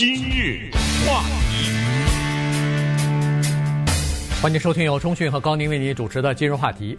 今日话题，欢迎收听由钟讯和高宁为你主持的今日话题。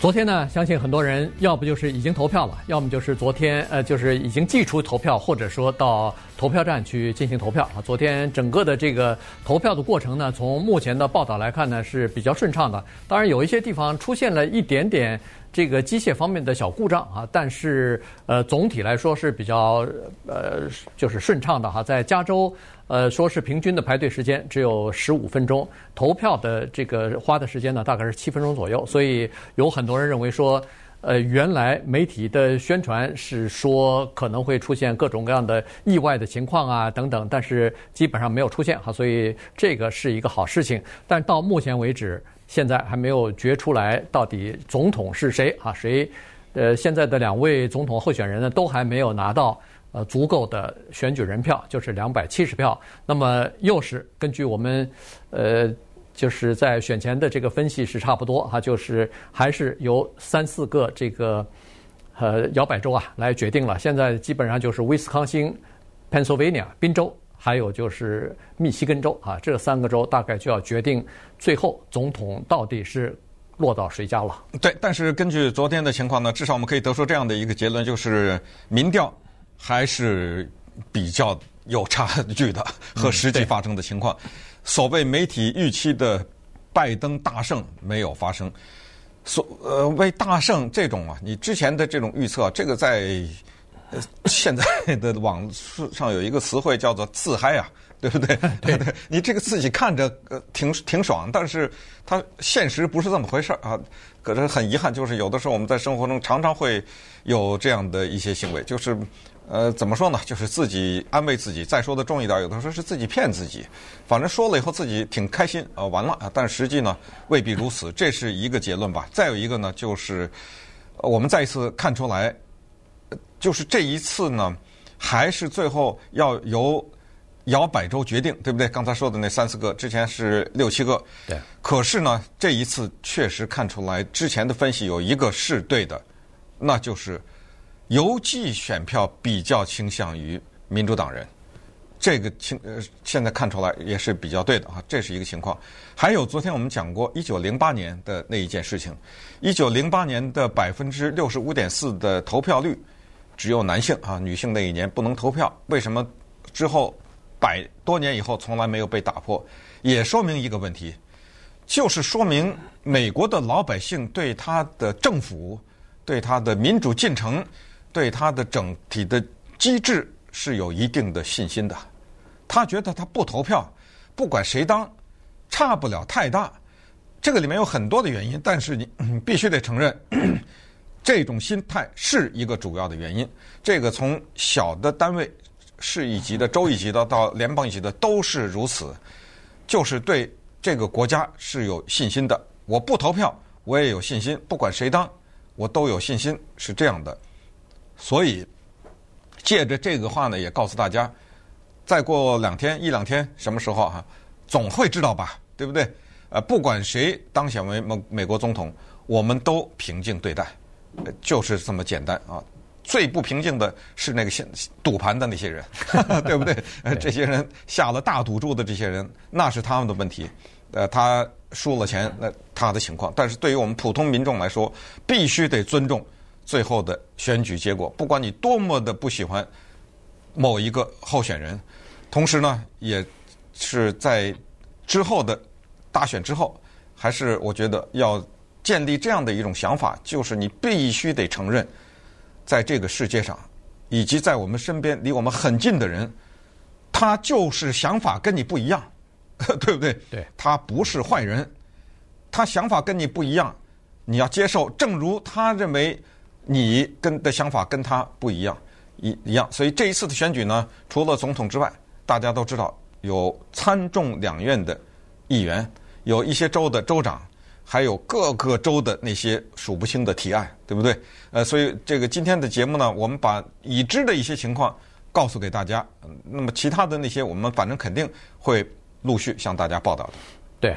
昨天呢，相信很多人要不就是已经投票了，要么就是昨天呃，就是已经寄出投票，或者说到投票站去进行投票啊。昨天整个的这个投票的过程呢，从目前的报道来看呢，是比较顺畅的。当然有一些地方出现了一点点这个机械方面的小故障啊，但是呃，总体来说是比较呃，就是顺畅的哈。在加州。呃，说是平均的排队时间只有十五分钟，投票的这个花的时间呢，大概是七分钟左右。所以有很多人认为说，呃，原来媒体的宣传是说可能会出现各种各样的意外的情况啊等等，但是基本上没有出现哈，所以这个是一个好事情。但到目前为止，现在还没有决出来到底总统是谁啊？谁？呃，现在的两位总统候选人呢，都还没有拿到。呃，足够的选举人票就是两百七十票。那么又是根据我们呃，就是在选前的这个分析是差不多哈，就是还是由三四个这个呃摇摆州啊来决定了。现在基本上就是威斯康星、Pennsylvania 宾州，还有就是密西根州啊，这三个州大概就要决定最后总统到底是落到谁家了。对，但是根据昨天的情况呢，至少我们可以得出这样的一个结论，就是民调。还是比较有差距的，和实际发生的情况。嗯、所谓媒体预期的拜登大胜没有发生，所呃为大胜这种啊，你之前的这种预测，这个在呃现在的网上有一个词汇叫做自嗨啊，对不对？对 对，你这个自己看着呃挺挺爽，但是它现实不是这么回事儿啊。可是很遗憾，就是有的时候我们在生活中常常会有这样的一些行为，就是。呃，怎么说呢？就是自己安慰自己。再说的重一点，有的时候是自己骗自己。反正说了以后自己挺开心，呃，完了啊。但实际呢，未必如此。这是一个结论吧。再有一个呢，就是我们再一次看出来，就是这一次呢，还是最后要由摇摆州决定，对不对？刚才说的那三四个，之前是六七个。对。可是呢，这一次确实看出来，之前的分析有一个是对的，那就是。邮寄选票比较倾向于民主党人，这个情呃现在看出来也是比较对的啊，这是一个情况。还有昨天我们讲过一九零八年的那一件事情，一九零八年的百分之六十五点四的投票率，只有男性啊，女性那一年不能投票。为什么之后百多年以后从来没有被打破？也说明一个问题，就是说明美国的老百姓对他的政府，对他的民主进程。对他的整体的机制是有一定的信心的，他觉得他不投票，不管谁当，差不了太大。这个里面有很多的原因，但是你 必须得承认，这种心态是一个主要的原因。这个从小的单位、市一级的、州一级的到联邦一级的都是如此，就是对这个国家是有信心的。我不投票，我也有信心，不管谁当，我都有信心，是这样的。所以，借着这个话呢，也告诉大家，再过两天一两天，什么时候哈，总会知道吧，对不对？呃，不管谁当选为美美国总统，我们都平静对待，就是这么简单啊。最不平静的是那个赌赌盘的那些人，对不对？呃，这些人下了大赌注的这些人，那是他们的问题。呃，他输了钱，那他的情况。但是对于我们普通民众来说，必须得尊重。最后的选举结果，不管你多么的不喜欢某一个候选人，同时呢，也是在之后的大选之后，还是我觉得要建立这样的一种想法，就是你必须得承认，在这个世界上，以及在我们身边离我们很近的人，他就是想法跟你不一样，对不对？对，他不是坏人，他想法跟你不一样，你要接受，正如他认为。你跟的想法跟他不一样，一一样，所以这一次的选举呢，除了总统之外，大家都知道有参众两院的议员，有一些州的州长，还有各个州的那些数不清的提案，对不对？呃，所以这个今天的节目呢，我们把已知的一些情况告诉给大家，那么其他的那些，我们反正肯定会陆续向大家报道的。对，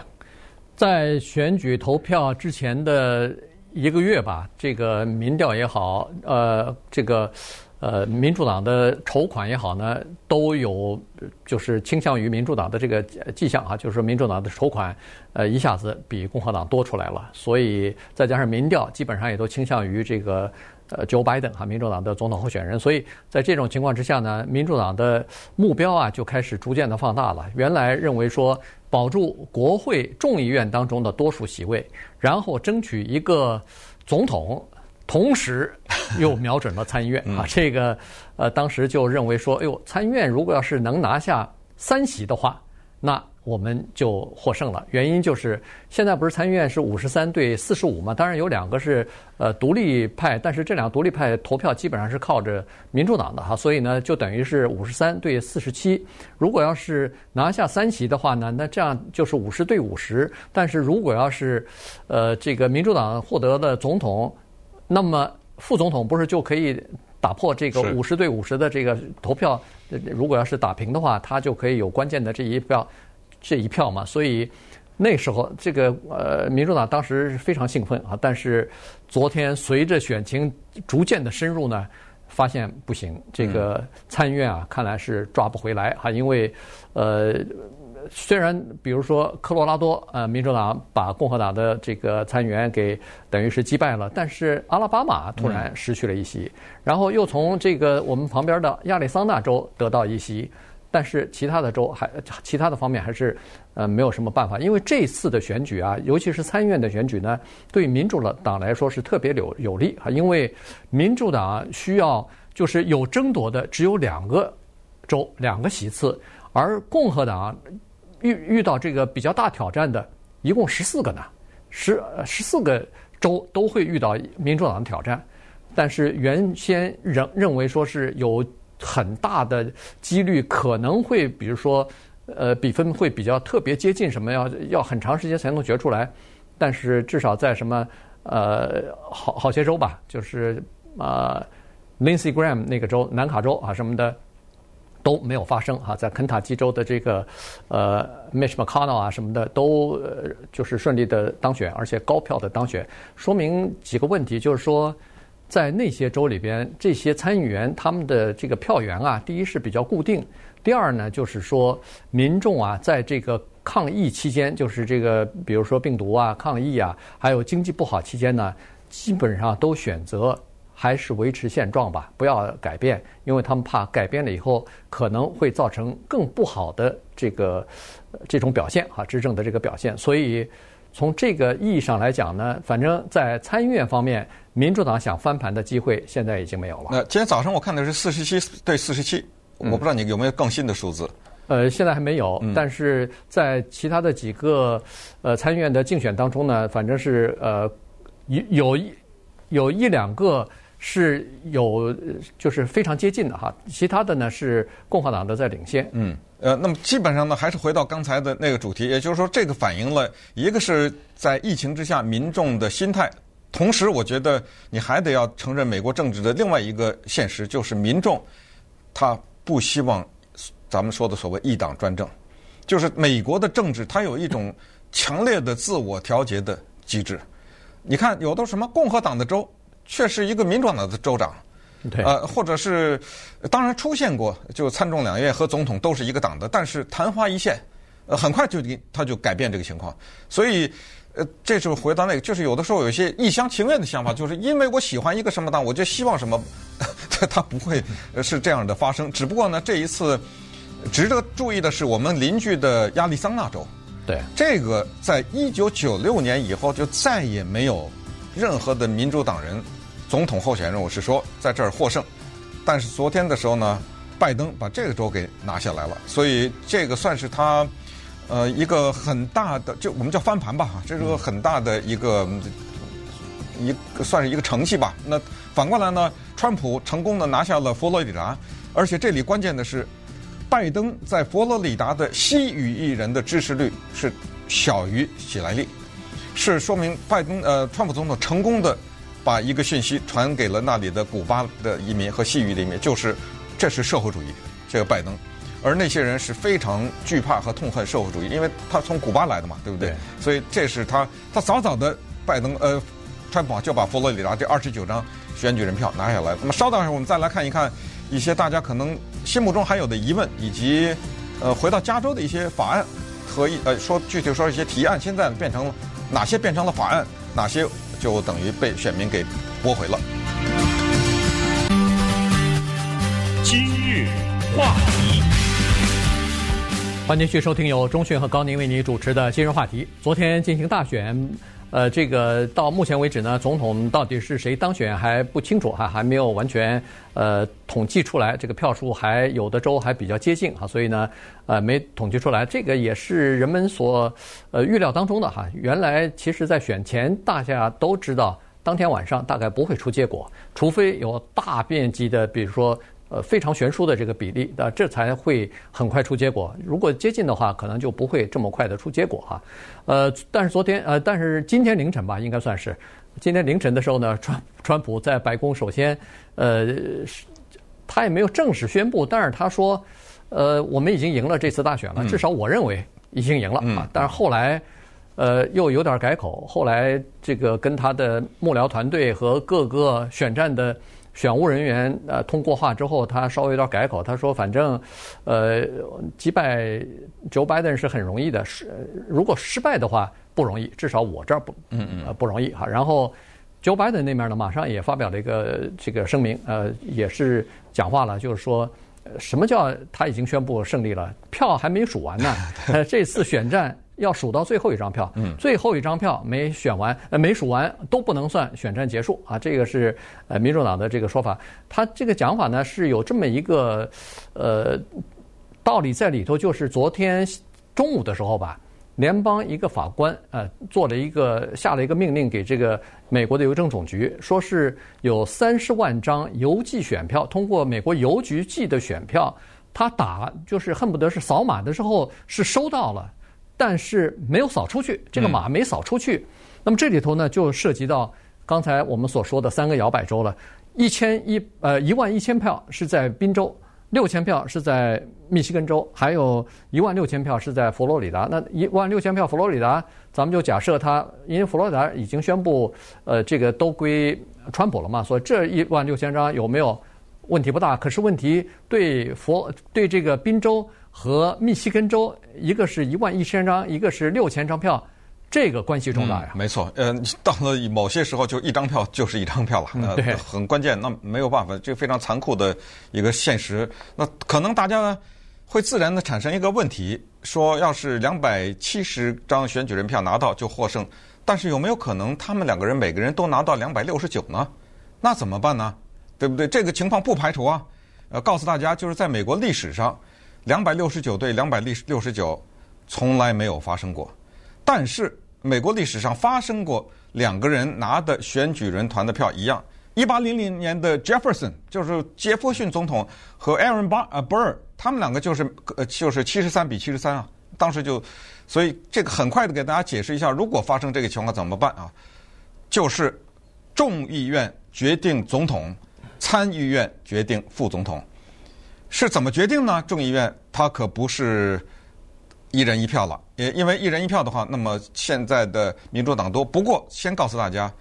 在选举投票之前的。一个月吧，这个民调也好，呃，这个呃，民主党的筹款也好呢，都有就是倾向于民主党的这个迹象啊，就是民主党的筹款呃一下子比共和党多出来了，所以再加上民调基本上也都倾向于这个呃 Joe Biden 哈，民主党的总统候选人，所以在这种情况之下呢，民主党的目标啊就开始逐渐的放大了。原来认为说保住国会众议院当中的多数席位，然后争取一个总统。同时，又瞄准了参议院啊，这个呃，当时就认为说，哎呦，参议院如果要是能拿下三席的话，那我们就获胜了。原因就是现在不是参议院是五十三对四十五嘛？当然有两个是呃独立派，但是这两个独立派投票基本上是靠着民主党的哈，所以呢，就等于是五十三对四十七。如果要是拿下三席的话呢，那这样就是五十对五十。但是如果要是呃这个民主党获得的总统，那么副总统不是就可以打破这个五十对五十的这个投票？如果要是打平的话，他就可以有关键的这一票，这一票嘛。所以那时候这个呃，民主党当时是非常兴奋啊。但是昨天随着选情逐渐的深入呢，发现不行，这个参议院啊，看来是抓不回来哈，因为呃。虽然，比如说科罗拉多，呃，民主党把共和党的这个参议员给等于是击败了，但是阿拉巴马突然失去了一席，然后又从这个我们旁边的亚利桑那州得到一席，但是其他的州还其他的方面还是呃没有什么办法，因为这次的选举啊，尤其是参议院的选举呢，对民主党来说是特别有有利啊，因为民主党需要就是有争夺的只有两个州两个席次，而共和党。遇遇到这个比较大挑战的，一共十四个呢，十十四个州都会遇到民主党的挑战，但是原先认认为说是有很大的几率可能会，比如说，呃，比分会比较特别接近，什么要要很长时间才能决出来，但是至少在什么呃好好些州吧，就是啊、呃、Lindsey Graham 那个州，南卡州啊什么的。都没有发生哈，在肯塔基州的这个呃，Mitch McConnell 啊什么的都就是顺利的当选，而且高票的当选，说明几个问题，就是说在那些州里边，这些参议员他们的这个票源啊，第一是比较固定，第二呢就是说民众啊在这个抗疫期间，就是这个比如说病毒啊、抗疫啊，还有经济不好期间呢，基本上都选择。还是维持现状吧，不要改变，因为他们怕改变了以后可能会造成更不好的这个这种表现哈，执政的这个表现。所以从这个意义上来讲呢，反正在参议院方面，民主党想翻盘的机会现在已经没有了。那今天早上我看的是四十七对四十七，我不知道你有没有更新的数字？呃，现在还没有，但是在其他的几个呃参议院的竞选当中呢，反正是呃有有一有一两个。是有，就是非常接近的哈，其他的呢是共和党的在领先。嗯，呃，那么基本上呢，还是回到刚才的那个主题，也就是说，这个反映了一个是在疫情之下民众的心态，同时我觉得你还得要承认美国政治的另外一个现实，就是民众他不希望咱们说的所谓一党专政，就是美国的政治它有一种强烈的自我调节的机制。你看，有的什么共和党的州。却是一个民主党的州长，对，呃，或者是当然出现过，就参众两院和总统都是一个党的，但是昙花一现，呃，很快就他就改变这个情况。所以，呃，这就回到那个，就是有的时候有一些一厢情愿的想法，就是因为我喜欢一个什么党，我就希望什么，他不会是这样的发生。只不过呢，这一次值得注意的是，我们邻居的亚利桑那州，对，这个在一九九六年以后就再也没有任何的民主党人。总统候选人，我是说在这儿获胜，但是昨天的时候呢，拜登把这个州给拿下来了，所以这个算是他呃一个很大的，就我们叫翻盘吧，这是个很大的一个一个算是一个成绩吧。那反过来呢，川普成功的拿下了佛罗里达，而且这里关键的是，拜登在佛罗里达的西语裔人的支持率是小于喜来利，是说明拜登呃川普总统成功的。把一个讯息传给了那里的古巴的移民和西语的移民，就是这是社会主义，这个拜登，而那些人是非常惧怕和痛恨社会主义，因为他从古巴来的嘛，对不对？对。所以这是他，他早早的拜登呃，川普就把佛罗里达这二十九张选举人票拿下来。那么稍等一下，我们再来看一看一些大家可能心目中还有的疑问，以及呃回到加州的一些法案和一呃说具体说一些提案，现在变成了哪些变成了法案，哪些就等于被选民给驳回了。今日话题，欢迎继续收听由钟讯和高宁为你主持的今日话题。昨天进行大选。呃，这个到目前为止呢，总统到底是谁当选还不清楚哈，还没有完全呃统计出来，这个票数还有的州还比较接近哈，所以呢，呃，没统计出来，这个也是人们所呃预料当中的哈。原来其实，在选前大家都知道，当天晚上大概不会出结果，除非有大面积的，比如说。呃，非常悬殊的这个比例，那这才会很快出结果。如果接近的话，可能就不会这么快的出结果哈。呃，但是昨天呃，但是今天凌晨吧，应该算是今天凌晨的时候呢，川川普在白宫首先呃，他也没有正式宣布，但是他说，呃，我们已经赢了这次大选了，至少我认为已经赢了啊。但是后来呃又有点改口，后来这个跟他的幕僚团队和各个选战的。选务人员呃通过话之后，他稍微有点改口，他说：“反正，呃，击败 Joe Biden 是很容易的，是如果失败的话不容易，至少我这儿不，嗯嗯，不容易哈。”然后 Joe Biden 那边呢，马上也发表了一个这个声明，呃，也是讲话了，就是说，什么叫他已经宣布胜利了？票还没数完呢，呃，这次选战。要数到最后一张票，最后一张票没选完，呃，没数完都不能算选战结束啊。这个是呃民主党的这个说法。他这个讲法呢是有这么一个呃道理在里头，就是昨天中午的时候吧，联邦一个法官呃做了一个下了一个命令给这个美国的邮政总局，说是有三十万张邮寄选票通过美国邮局寄的选票，他打就是恨不得是扫码的时候是收到了。但是没有扫出去，这个码没扫出去。嗯、那么这里头呢，就涉及到刚才我们所说的三个摇摆州了。一千一呃一万一千票是在宾州，六千票是在密西根州，还有一万六千票是在佛罗里达。那一万六千票佛罗里达，咱们就假设它，因为佛罗里达已经宣布呃这个都归川普了嘛，所以这一万六千张有没有问题不大。可是问题对佛对这个宾州。和密西根州，一个是一万一千张，一个是六千张票，这个关系重大呀。嗯、没错，嗯、呃，到了某些时候，就一张票就是一张票了，呃、对，很关键。那没有办法，这非常残酷的一个现实。那可能大家呢会自然的产生一个问题：说要是两百七十张选举人票拿到就获胜，但是有没有可能他们两个人每个人都拿到两百六十九呢？那怎么办呢？对不对？这个情况不排除啊。呃，告诉大家，就是在美国历史上。两百六十九对两百六十九，从来没有发生过。但是美国历史上发生过两个人拿的选举人团的票一样。一八零零年的 Jefferson 就是杰弗逊总统和 Aaron 巴呃 Burr，他们两个就是呃就是七十三比七十三啊。当时就，所以这个很快的给大家解释一下，如果发生这个情况怎么办啊？就是众议院决定总统，参议院决定副总统。是怎么决定呢？众议院它可不是一人一票了，也因为一人一票的话，那么现在的民主党多。不过先告诉大家，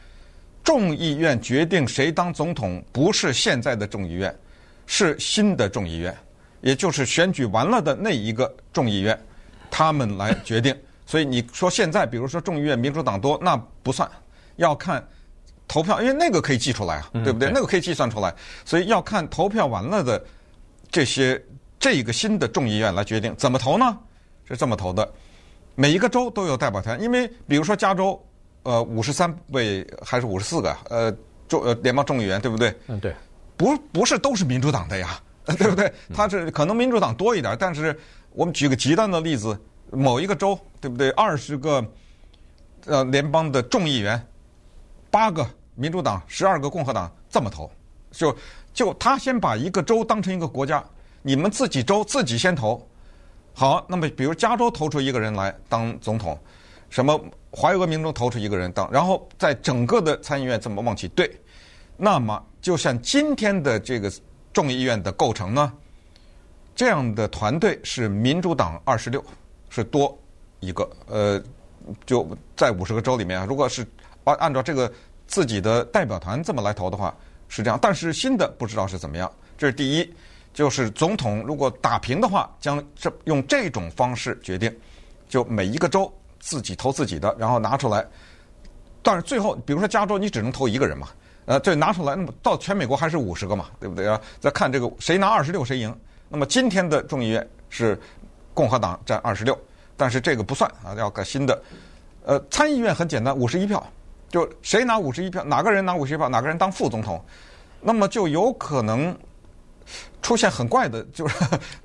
众议院决定谁当总统，不是现在的众议院，是新的众议院，也就是选举完了的那一个众议院，他们来决定。所以你说现在，比如说众议院民主党多，那不算，要看投票，因为那个可以计出来啊，对不对？那个可以计算出来，所以要看投票完了的。这些这一个新的众议院来决定怎么投呢？是这么投的，每一个州都有代表团，因为比如说加州，呃，五十三位还是五十四个，呃，众呃联邦众议员，对不对？嗯，对。不不是都是民主党的呀，对不对？他是可能民主党多一点，但是我们举个极端的例子，某一个州，对不对？二十个呃联邦的众议员，八个民主党，十二个共和党，这么投，就。就他先把一个州当成一个国家，你们自己州自己先投，好，那么比如加州投出一个人来当总统，什么怀俄明州投出一个人当，然后在整个的参议院这么往起对，那么就像今天的这个众议院的构成呢，这样的团队是民主党二十六，是多一个，呃，就在五十个州里面，如果是按按照这个自己的代表团这么来投的话。是这样，但是新的不知道是怎么样。这是第一，就是总统如果打平的话，将这用这种方式决定，就每一个州自己投自己的，然后拿出来。但是最后，比如说加州，你只能投一个人嘛，呃，这拿出来，那么到全美国还是五十个嘛，对不对啊？再看这个谁拿二十六谁赢。那么今天的众议院是共和党占二十六，但是这个不算啊，要改新的。呃，参议院很简单，五十一票，就谁拿五十一票，哪个人拿五十一票，哪个人当副总统，那么就有可能出现很怪的，就是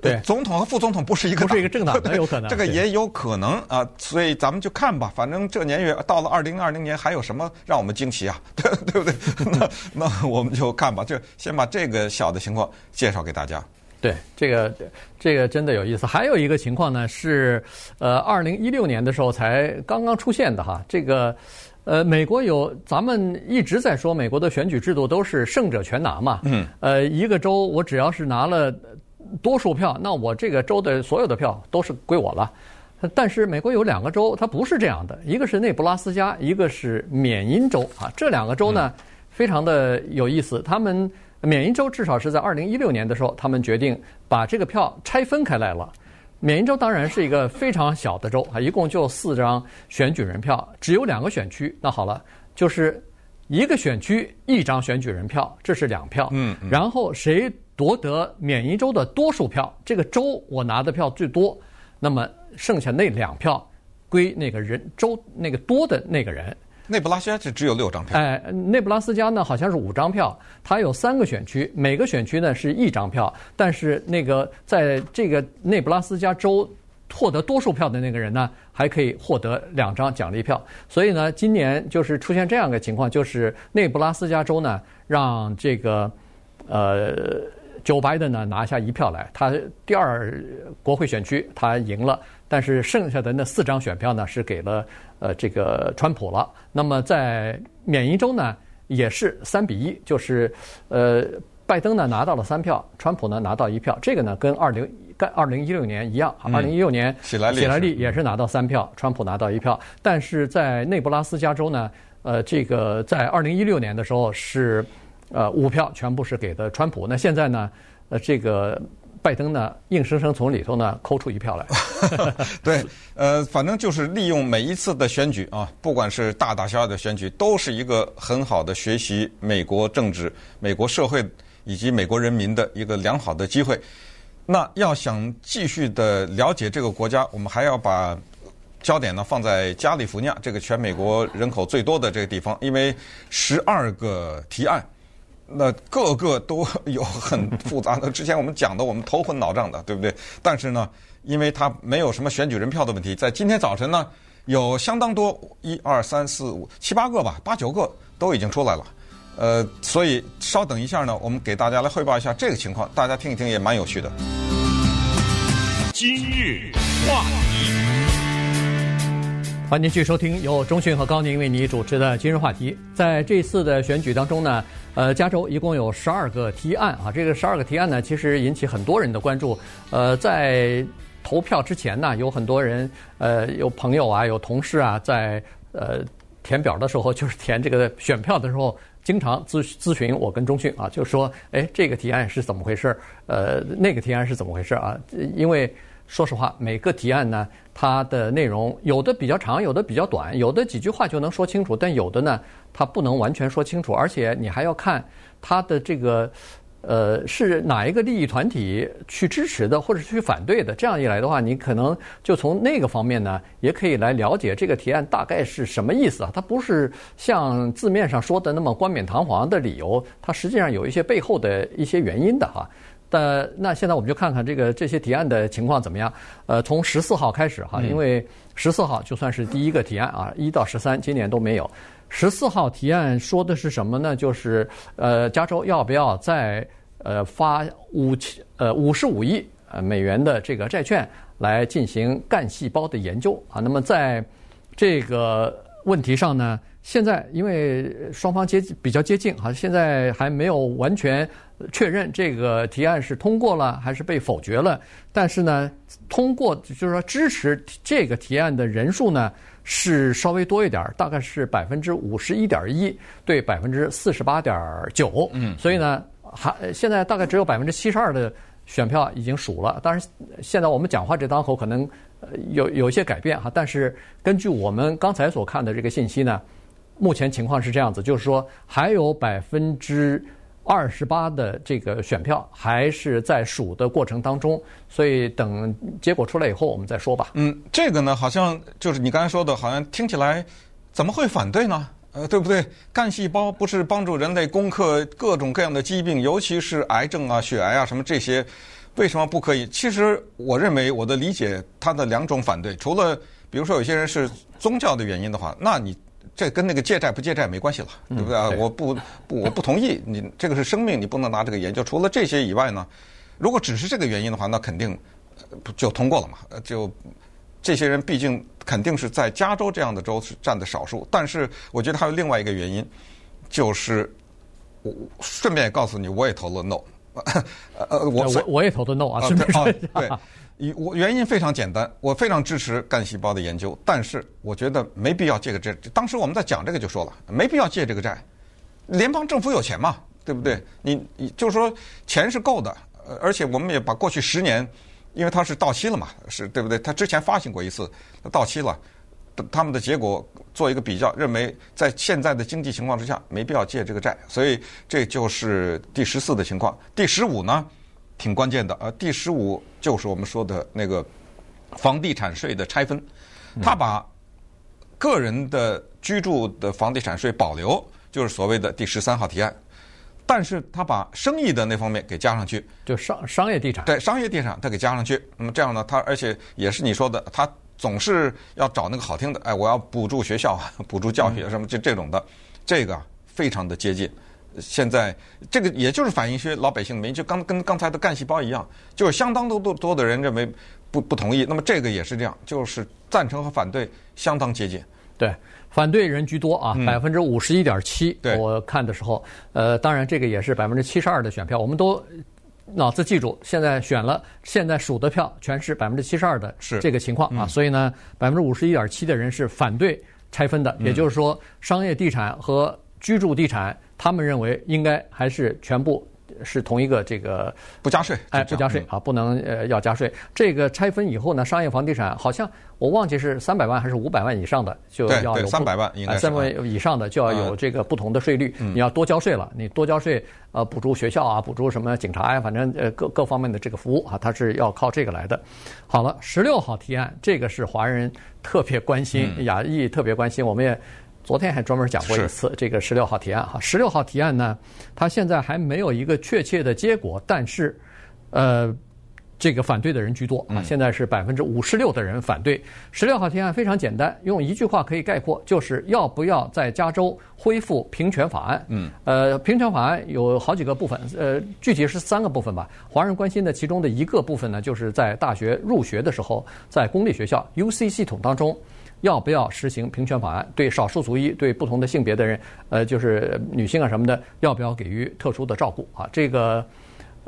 对 总统和副总统不是一个不是一个政党，很有可能这个也有可能啊，所以咱们就看吧，反正这年月到了二零二零年，还有什么让我们惊奇啊？对对不对？那那我们就看吧，就先把这个小的情况介绍给大家。对，这个这个真的有意思。还有一个情况呢，是呃，二零一六年的时候才刚刚出现的哈。这个呃，美国有咱们一直在说，美国的选举制度都是胜者全拿嘛。嗯。呃，一个州我只要是拿了多数票，那我这个州的所有的票都是归我了。但是美国有两个州，它不是这样的，一个是内布拉斯加，一个是缅因州啊。这两个州呢，非常的有意思，他们。缅因州至少是在二零一六年的时候，他们决定把这个票拆分开来了。缅因州当然是一个非常小的州啊，一共就四张选举人票，只有两个选区。那好了，就是一个选区一张选举人票，这是两票。嗯。然后谁夺得缅因州的多数票，这个州我拿的票最多，那么剩下那两票归那个人州那个多的那个人。内布拉斯加就只有六张票。哎，内布拉斯加呢好像是五张票，它有三个选区，每个选区呢是一张票，但是那个在这个内布拉斯加州获得多数票的那个人呢，还可以获得两张奖励票。所以呢，今年就是出现这样的情况，就是内布拉斯加州呢让这个呃 Joe Biden 呢拿下一票来，他第二国会选区他赢了，但是剩下的那四张选票呢是给了。呃，这个川普了。那么在缅因州呢，也是三比一，就是呃，拜登呢拿到了三票，川普呢拿到一票。这个呢跟二零跟二零一六年一样，二零一六年希拉里也是拿到三票，川普拿到一票。但是在内布拉斯加州呢，呃，这个在二零一六年的时候是呃五票全部是给的川普。那现在呢，呃，这个。拜登呢，硬生生从里头呢抠出一票来。对，呃，反正就是利用每一次的选举啊，不管是大大小小的选举，都是一个很好的学习美国政治、美国社会以及美国人民的一个良好的机会。那要想继续的了解这个国家，我们还要把焦点呢放在加利福尼亚这个全美国人口最多的这个地方，因为十二个提案。那个个都 有很复杂的，之前我们讲的，我们头昏脑胀的，对不对？但是呢，因为它没有什么选举人票的问题，在今天早晨呢，有相当多，一二三四五七八个吧，八九个都已经出来了。呃，所以稍等一下呢，我们给大家来汇报一下这个情况，大家听一听也蛮有趣的。今日话题。欢迎继续收听由中讯和高宁为你主持的今日话题。在这次的选举当中呢，呃，加州一共有十二个提案啊。这个十二个提案呢，其实引起很多人的关注。呃，在投票之前呢，有很多人，呃，有朋友啊，有同事啊，在呃填表的时候，就是填这个选票的时候，经常咨咨询我跟中讯啊，就说，哎，这个提案是怎么回事？呃，那个提案是怎么回事啊？因为说实话，每个提案呢。它的内容有的比较长，有的比较短，有的几句话就能说清楚，但有的呢，它不能完全说清楚，而且你还要看它的这个，呃，是哪一个利益团体去支持的，或者去反对的。这样一来的话，你可能就从那个方面呢，也可以来了解这个提案大概是什么意思啊。它不是像字面上说的那么冠冕堂皇的理由，它实际上有一些背后的一些原因的哈。呃，那现在我们就看看这个这些提案的情况怎么样。呃，从十四号开始哈，因为十四号就算是第一个提案啊，一到十三今年都没有。十四号提案说的是什么呢？就是呃，加州要不要再呃发五千呃五十五亿呃美元的这个债券来进行干细胞的研究啊？那么在这个问题上呢，现在因为双方接比较接近哈，现在还没有完全。确认这个提案是通过了还是被否决了？但是呢，通过就是说支持这个提案的人数呢，是稍微多一点，大概是百分之五十一点一对百分之四十八点九。嗯，所以呢，还现在大概只有百分之七十二的选票已经数了。当然，现在我们讲话这当口可能有有一些改变哈，但是根据我们刚才所看的这个信息呢，目前情况是这样子，就是说还有百分之。二十八的这个选票还是在数的过程当中，所以等结果出来以后我们再说吧。嗯，这个呢，好像就是你刚才说的，好像听起来怎么会反对呢？呃，对不对？干细胞不是帮助人类攻克各种各样的疾病，尤其是癌症啊、血癌啊什么这些，为什么不可以？其实我认为我的理解，他的两种反对，除了比如说有些人是宗教的原因的话，那你。这跟那个借债不借债没关系了，对不对啊？我不不，我不同意你这个是生命，你不能拿这个研究。除了这些以外呢，如果只是这个原因的话，那肯定就通过了嘛。就这些人毕竟肯定是在加州这样的州是占的少数。但是我觉得还有另外一个原因，就是我顺便也告诉你，我也投了 no。呃，我我我也投的 no 啊，顺便。对。我原因非常简单，我非常支持干细胞的研究，但是我觉得没必要借个债。当时我们在讲这个就说了，没必要借这个债。联邦政府有钱嘛，对不对？你你就是说钱是够的，而且我们也把过去十年，因为它是到期了嘛，是对不对？它之前发行过一次，到期了，他们的结果做一个比较，认为在现在的经济情况之下，没必要借这个债。所以这就是第十四的情况。第十五呢？挺关键的啊！第十五就是我们说的那个房地产税的拆分，他把个人的居住的房地产税保留，就是所谓的第十三号提案，但是他把生意的那方面给加上去，就商商业地产，对商业地产他给加上去。那么这样呢，他而且也是你说的，他总是要找那个好听的，哎，我要补助学校，补助教学什么，就这种的，这个非常的接近。现在这个也就是反映一些老百姓的民意，就刚跟刚才的干细胞一样，就是相当多多多的人认为不不同意。那么这个也是这样，就是赞成和反对相当接近。对，反对人居多啊，百分之五十一点七。对，我看的时候，呃，当然这个也是百分之七十二的选票，我们都脑子记住，现在选了，现在数的票全是百分之七十二的这个情况啊。所以呢，百分之五十一点七的人是反对拆分的，也就是说，商业地产和居住地产。他们认为应该还是全部是同一个这个不加税，哎，不加税啊，不能呃要加税。这个拆分以后呢，商业房地产好像我忘记是三百万还是五百万以上的就要有三百万应该三百万以上的就要有这个不同的税率，你要多交税了。你多交税，呃，补助学校啊，补助什么警察呀，反正呃各各方面的这个服务啊，它是要靠这个来的。好了，十六号提案，这个是华人特别关心，亚裔特别关心，我们也。昨天还专门讲过一次这个十六号提案哈，十六号提案呢，它现在还没有一个确切的结果，但是，呃，这个反对的人居多啊，现在是百分之五十六的人反对。十六号提案非常简单，用一句话可以概括，就是要不要在加州恢复平权法案？嗯，呃，平权法案有好几个部分，呃，具体是三个部分吧。华人关心的其中的一个部分呢，就是在大学入学的时候，在公立学校 UC 系统当中。要不要实行平权法案？对少数族裔、对不同的性别的人，呃，就是女性啊什么的，要不要给予特殊的照顾啊？这个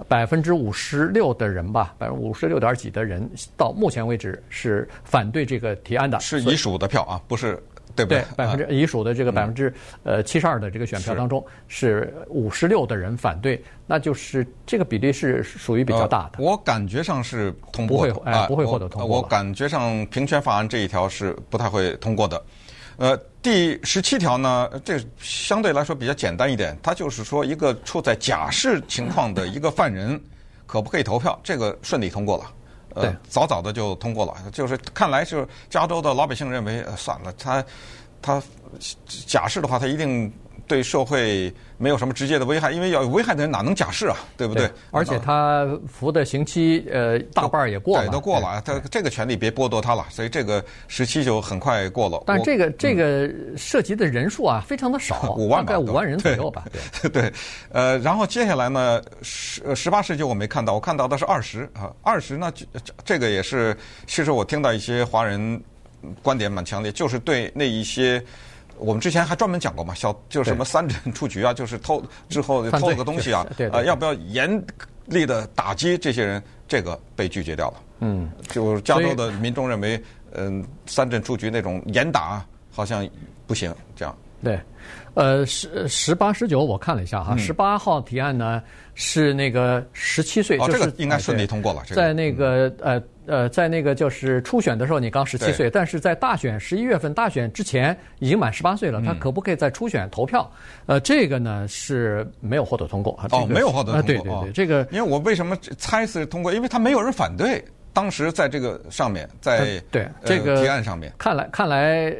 百分之五十六的人吧，百分之五十六点几的人，到目前为止是反对这个提案的，是已属的票啊，不是。对不对？百分之已属的这个百分之呃七十二的这个选票当中，是五十六的人反对，那就是这个比例是属于比较大的。我感觉上是通过不会哎不会获得通过。我感觉上平权法案这一条是不太会通过的。呃，第十七条呢，这相对来说比较简单一点，它就是说一个处在假释情况的一个犯人可不可以投票，这个顺利通过了。呃，早早的就通过了，就是看来是加州的老百姓认为，呃，算了，他他假释的话，他一定对社会没有什么直接的危害，因为要有危害的人哪能假释啊，对不对？对，而且他服的刑期，呃，大半也过了，对，都过了，他这个权利别剥夺他了，所以这个时期就很快过了。但这个这个涉及的人数啊，非常的少，五万，大概五万人左右吧。对，对，呃，然后接下来呢，十十八世纪我没看到，我看到的是二十啊，二十呢，这个也是，其实我听到一些华人观点蛮强烈，就是对那一些。我们之前还专门讲过嘛，小就是什么三审出局啊，就是偷 之后偷了个东西啊，呃，要不要严厉的打击这些人？这个被拒绝掉了。嗯，就是加州的民众认为，嗯、呃、三镇出局那种严打，好像不行，这样。对，呃，十十八十九我看了一下哈，十八、嗯、号提案呢是那个十七岁，哦，就是、这个应该顺利通过了。这个、在那个呃呃，在那个就是初选的时候你刚十七岁，但是在大选十一月份大选之前已经满十八岁了，他可不可以在初选投票？呃，这个呢是没有获得通过。哦，没有获得通过。对对对，哦、这个因为我为什么猜是通过？因为他没有人反对，当时在这个上面，在、呃、对这个提案上面，看来看来。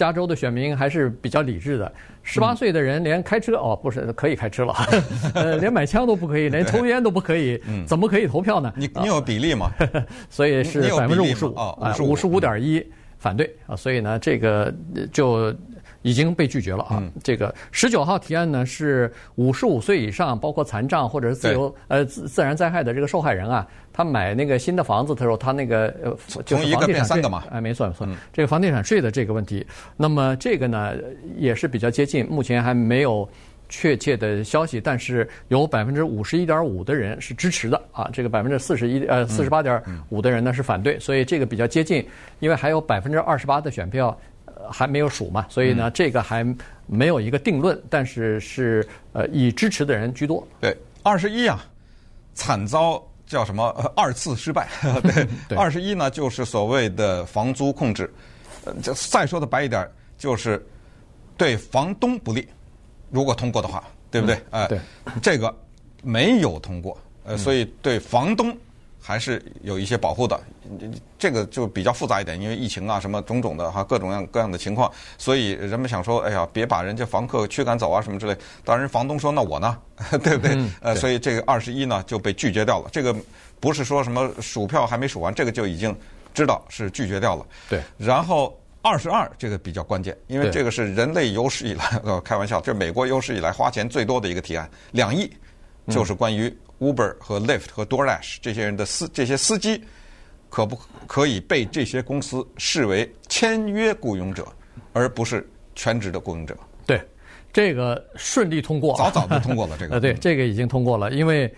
加州的选民还是比较理智的，十八岁的人连开车、嗯、哦不是可以开车了，呃连买枪都不可以，连抽烟都不可以，嗯、怎么可以投票呢？你你有比例吗？所以是百分之五十五啊，五十五点一反对啊，所以呢这个就。已经被拒绝了啊！嗯、这个十九号提案呢是五十五岁以上，包括残障或者是自由呃自自然灾害的这个受害人啊，他买那个新的房子的时候，他那个呃就是房地产税嘛，哎，没错没错，嗯、这个房地产税的这个问题，那么这个呢也是比较接近，目前还没有确切的消息，但是有百分之五十一点五的人是支持的啊，这个百分之四十一呃四十八点五的人呢是反对，所以这个比较接近，因为还有百分之二十八的选票。还没有数嘛，所以呢，嗯、这个还没有一个定论，但是是呃以支持的人居多。对，二十一啊，惨遭叫什么二次失败。对，二十一呢就是所谓的房租控制，呃，再说的白一点，就是对房东不利。如果通过的话，对不对？哎、嗯，对、呃，这个没有通过，呃，所以对房东。还是有一些保护的，这个就比较复杂一点，因为疫情啊什么种种的哈，各种各样各样的情况，所以人们想说，哎呀，别把人家房客驱赶走啊什么之类。当然，房东说，那我呢，对不对？嗯、呃，所以这个二十一呢就被拒绝掉了。这个不是说什么数票还没数完，这个就已经知道是拒绝掉了。对。然后二十二这个比较关键，因为这个是人类有史以来，呃，开玩笑，这美国有史以来花钱最多的一个提案，两亿，就是关于。Uber 和 Lyft 和 DoorDash 这些人的司这些司机，可不可以被这些公司视为签约雇佣者，而不是全职的雇佣者？对，这个顺利通过，早早就通过了这个。呃，对，这个已经通过了，因为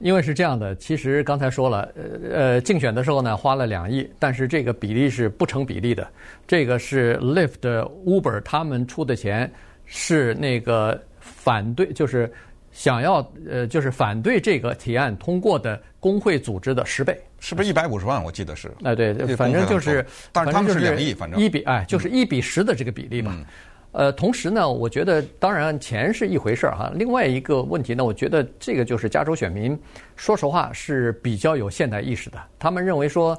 因为是这样的，其实刚才说了，呃，竞选的时候呢花了两亿，但是这个比例是不成比例的，这个是 Lyft、Uber 他们出的钱，是那个反对，就是。想要呃，就是反对这个提案通过的工会组织的十倍，是不是一百五十万？我记得是。哎，对，反正就是，但是他们是两亿，反正一比哎，就是一比十的这个比例嘛。嗯、呃，同时呢，我觉得当然钱是一回事儿哈。另外一个问题呢，我觉得这个就是加州选民，说实话是比较有现代意识的。他们认为说，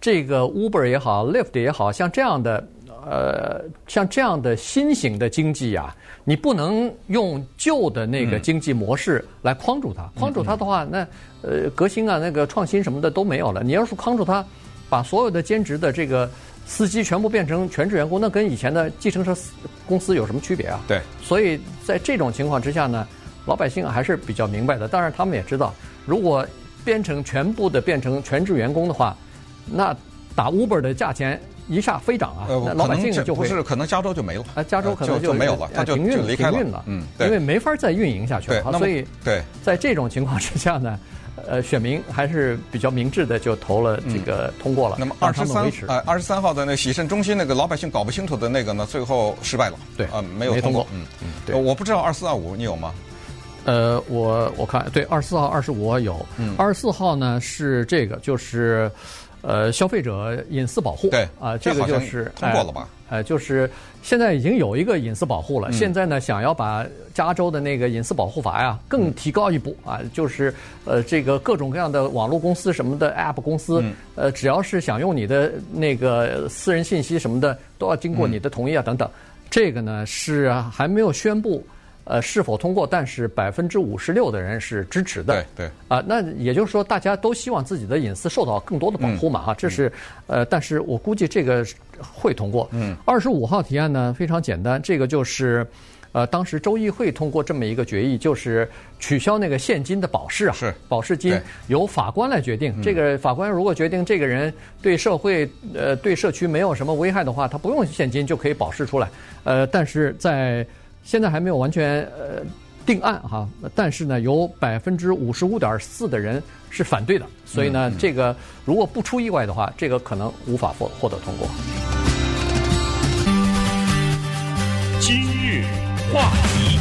这个 Uber 也好，Lyft 也好像这样的。呃，像这样的新型的经济啊，你不能用旧的那个经济模式来框住它。框住它的话，那呃，革新啊，那个创新什么的都没有了。你要是框住它，把所有的兼职的这个司机全部变成全职员工，那跟以前的计程车公司有什么区别啊？对。所以在这种情况之下呢，老百姓还是比较明白的。当然，他们也知道，如果变成全部的变成全职员工的话，那打 Uber 的价钱。一下飞涨啊！那老百姓就会不是可能加州就没了啊，加州可能就没有了，他就停运了，停运了，嗯，因为没法再运营下去了，所以对，在这种情况之下呢，呃，选民还是比较明智的，就投了这个通过了。那么二十三呃二十三号的那洗肾中心那个老百姓搞不清楚的那个呢，最后失败了，对啊，没有通过，嗯嗯，对，我不知道二四二五你有吗？呃，我我看对二十四号二十五有，二十四号呢是这个就是。呃，消费者隐私保护，对啊，这个就是通过了吧？呃，就是现在已经有一个隐私保护了。嗯、现在呢，想要把加州的那个隐私保护法呀更提高一步、嗯、啊，就是呃，这个各种各样的网络公司什么的 App 公司，嗯、呃，只要是想用你的那个私人信息什么的，都要经过你的同意啊，等等。嗯、这个呢是还没有宣布。呃，是否通过？但是百分之五十六的人是支持的。对对。啊、呃，那也就是说，大家都希望自己的隐私受到更多的保护嘛？哈、嗯，这是呃，但是我估计这个会通过。嗯。二十五号提案呢，非常简单，这个就是呃，当时州议会通过这么一个决议，就是取消那个现金的保释啊，是保释金由法官来决定。这个法官如果决定这个人对社会呃对社区没有什么危害的话，他不用现金就可以保释出来。呃，但是在现在还没有完全呃定案哈，但是呢，有百分之五十五点四的人是反对的，所以呢，这个如果不出意外的话，这个可能无法获获得通过。今日话题，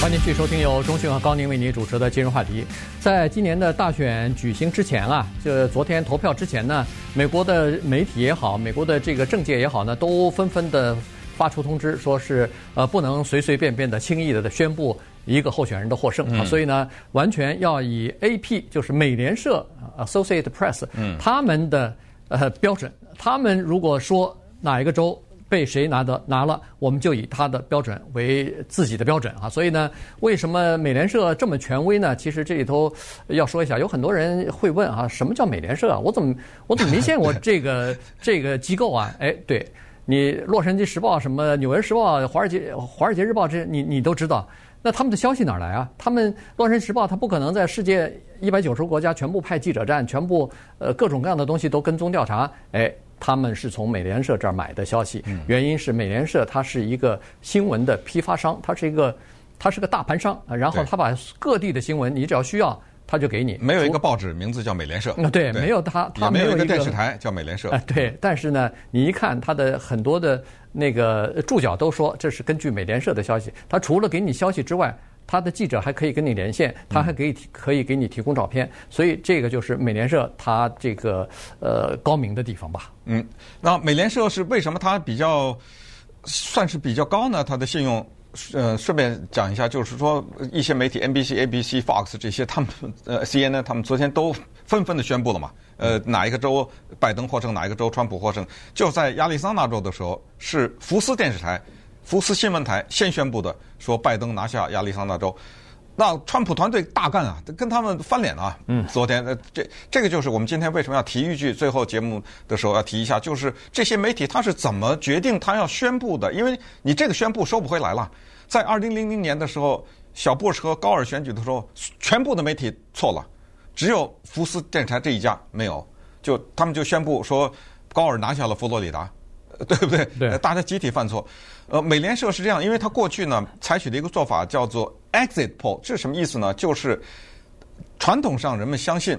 欢迎继续收听由中讯和高宁为您主持的今日话题。在今年的大选举行之前啊，就昨天投票之前呢，美国的媒体也好，美国的这个政界也好呢，都纷纷的发出通知，说是呃不能随随便便的轻易的宣布。一个候选人的获胜啊，所以呢，完全要以 AP 就是美联社 Associated Press，他们的呃标准，他们如果说哪一个州被谁拿的拿了，我们就以他的标准为自己的标准啊。所以呢，为什么美联社这么权威呢？其实这里头要说一下，有很多人会问啊，什么叫美联社啊？我怎么我怎么没见过这个这个机构啊？哎，对你《洛杉矶时报》什么《纽约时报》《华尔街华尔街日报》这你你都知道。那他们的消息哪来啊？他们《洛杉矶时报》他不可能在世界一百九十个国家全部派记者站，全部呃各种各样的东西都跟踪调查。哎，他们是从美联社这儿买的消息，原因是美联社它是一个新闻的批发商，它是一个它是个大盘商，然后他把各地的新闻，你只要需要。他就给你，没有一个报纸名字叫美联社。啊，对，没有他，他没有一个电视台叫美联社。啊，对，但是呢，你一看他的很多的那个注脚都说这是根据美联社的消息。他除了给你消息之外，他的记者还可以跟你连线，他还可以可以给你提供照片。所以这个就是美联社它这个呃高明的地方吧。嗯，那美联社是为什么它比较算是比较高呢？它的信用。呃，顺便讲一下，就是说一些媒体，NBC、ABC、Fox 这些，他们呃，CNN 他们昨天都纷纷的宣布了嘛，呃，哪一个州拜登获胜，哪一个州川普获胜，就在亚利桑那州的时候，是福斯电视台、福斯新闻台先宣布的，说拜登拿下亚利桑那州。那川普团队大干啊，跟他们翻脸啊。嗯，昨天呃，这这个就是我们今天为什么要提一句，最后节目的时候要提一下，就是这些媒体他是怎么决定他要宣布的？因为你这个宣布收不回来了。在二零零零年的时候，小布什和高尔选举的时候，全部的媒体错了，只有福斯电视台这一家没有，就他们就宣布说高尔拿下了佛罗里达。对不对？对，大家集体犯错。呃，美联社是这样，因为他过去呢采取的一个做法叫做 exit poll，这是什么意思呢？就是传统上人们相信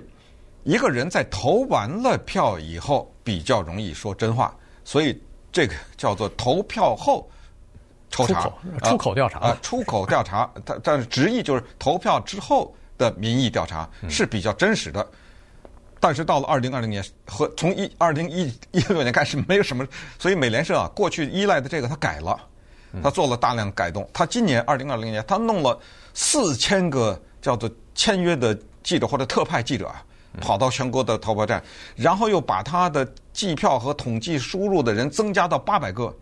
一个人在投完了票以后比较容易说真话，所以这个叫做投票后抽查，出口调查啊，出口调查。它但是直译就是投票之后的民意调查是比较真实的。但是到了二零二零年和从一二零一一六年开始，没有什么，所以美联社啊，过去依赖的这个他改了，他做了大量改动。他今年二零二零年，他弄了四千个叫做签约的记者或者特派记者啊，跑到全国的投票站，然后又把他的计票和统计输入的人增加到八百个，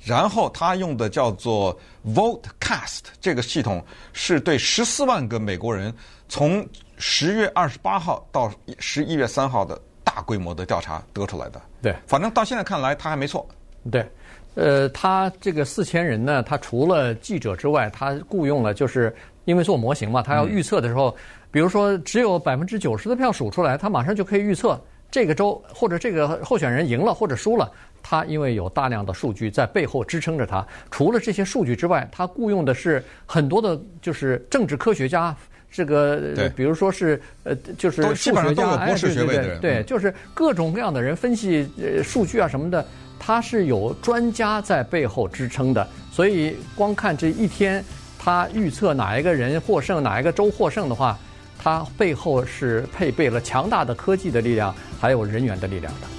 然后他用的叫做 Votecast 这个系统，是对十四万个美国人从。十月二十八号到十一月三号的大规模的调查得出来的。对，反正到现在看来他还没错。对，呃，他这个四千人呢，他除了记者之外，他雇佣了，就是因为做模型嘛，他要预测的时候，比如说只有百分之九十的票数出来，他马上就可以预测这个州或者这个候选人赢了或者输了。他因为有大量的数据在背后支撑着他，除了这些数据之外，他雇佣的是很多的，就是政治科学家。这个，比如说是呃，就是数学家，博士学位的人，对，就是各种各样的人分析呃数据啊什么的，他是有专家在背后支撑的。所以光看这一天，他预测哪一个人获胜，哪一个州获胜的话，他背后是配备了强大的科技的力量，还有人员的力量的。